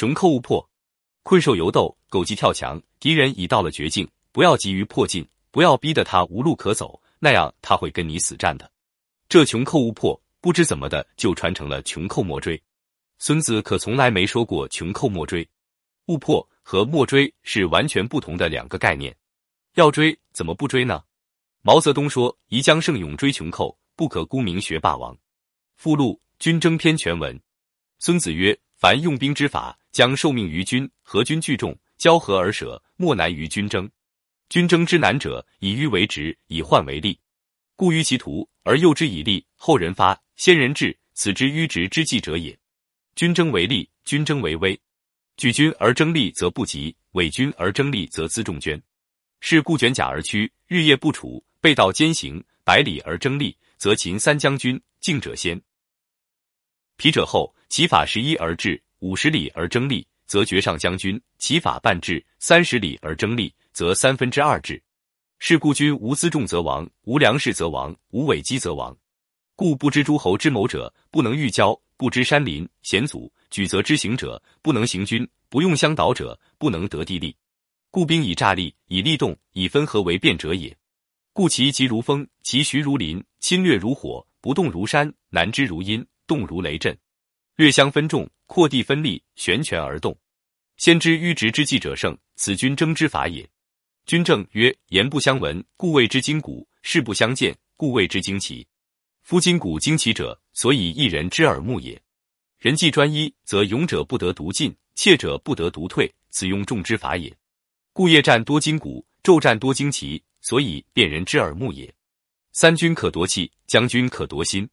穷寇勿迫，困兽犹斗，狗急跳墙。敌人已到了绝境，不要急于迫近，不要逼得他无路可走，那样他会跟你死战的。这穷寇勿迫，不知怎么的就传成了穷寇莫追。孙子可从来没说过穷寇莫追，勿破和莫追是完全不同的两个概念。要追怎么不追呢？毛泽东说：“宜将胜勇追穷寇，不可沽名学霸王。”附录《军争篇》全文。孙子曰：“凡用兵之法，将受命于君，合军聚众，交合而舍，莫难于军争。军争之难者，以迂为直，以患为利。故于其途而诱之以利，后人发，先人至，此之迂直之计者也。军争为利，军争为威。举军而争利，则不及；伪军而争利，则辎重捐。是故卷甲而趋，日夜不处，背道兼行，百里而争利，则秦三将军敬者先，疲者后。”其法十一而至，五十里而争利，则绝上将军；其法半至，三十里而争利，则三分之二至。是故君无辎重则亡，无粮食则亡，无尾机则亡。故不知诸侯之谋者，不能御交；不知山林险阻举则之行者，不能行军；不用乡导者，不能得地利。故兵以诈立，以利动，以分合为变者也。故其急如风，其徐如林，侵略如火，不动如山，难知如阴，动如雷震。略相分众，扩地分利，悬权而动。先知迂直之计者胜，此军争之法也。军政曰：言不相闻，故谓之筋骨；事不相见，故谓之惊奇。夫筋骨惊奇者，所以一人之耳目也。人既专一，则勇者不得独进，怯者不得独退，此用众之法也。故夜战多筋骨，昼战多惊奇，所以辨人之耳目也。三军可夺气，将军可夺心。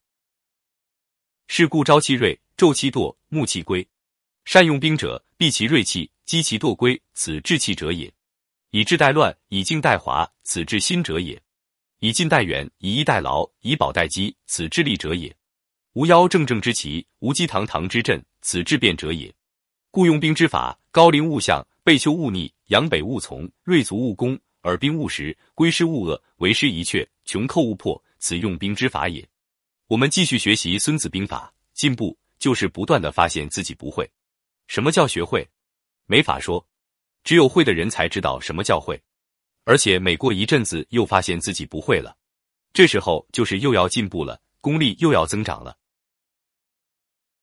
是故朝其锐。昼其惰，暮其归。善用兵者，避其锐气，击其惰归，此治气者也。以治待乱，以静待华，此治心者也。以近待远，以逸待劳，以保待机，此治利者也。无妖正正之旗，无稽堂堂之阵，此治变者也。故用兵之法：高陵勿向，背丘勿逆，阳北勿从，锐卒勿攻，耳兵勿食，归师勿遏，为师一阙，穷寇勿迫，此用兵之法也。我们继续学习《孙子兵法》，进步。就是不断的发现自己不会。什么叫学会？没法说，只有会的人才知道什么叫会。而且每过一阵子，又发现自己不会了，这时候就是又要进步了，功力又要增长了。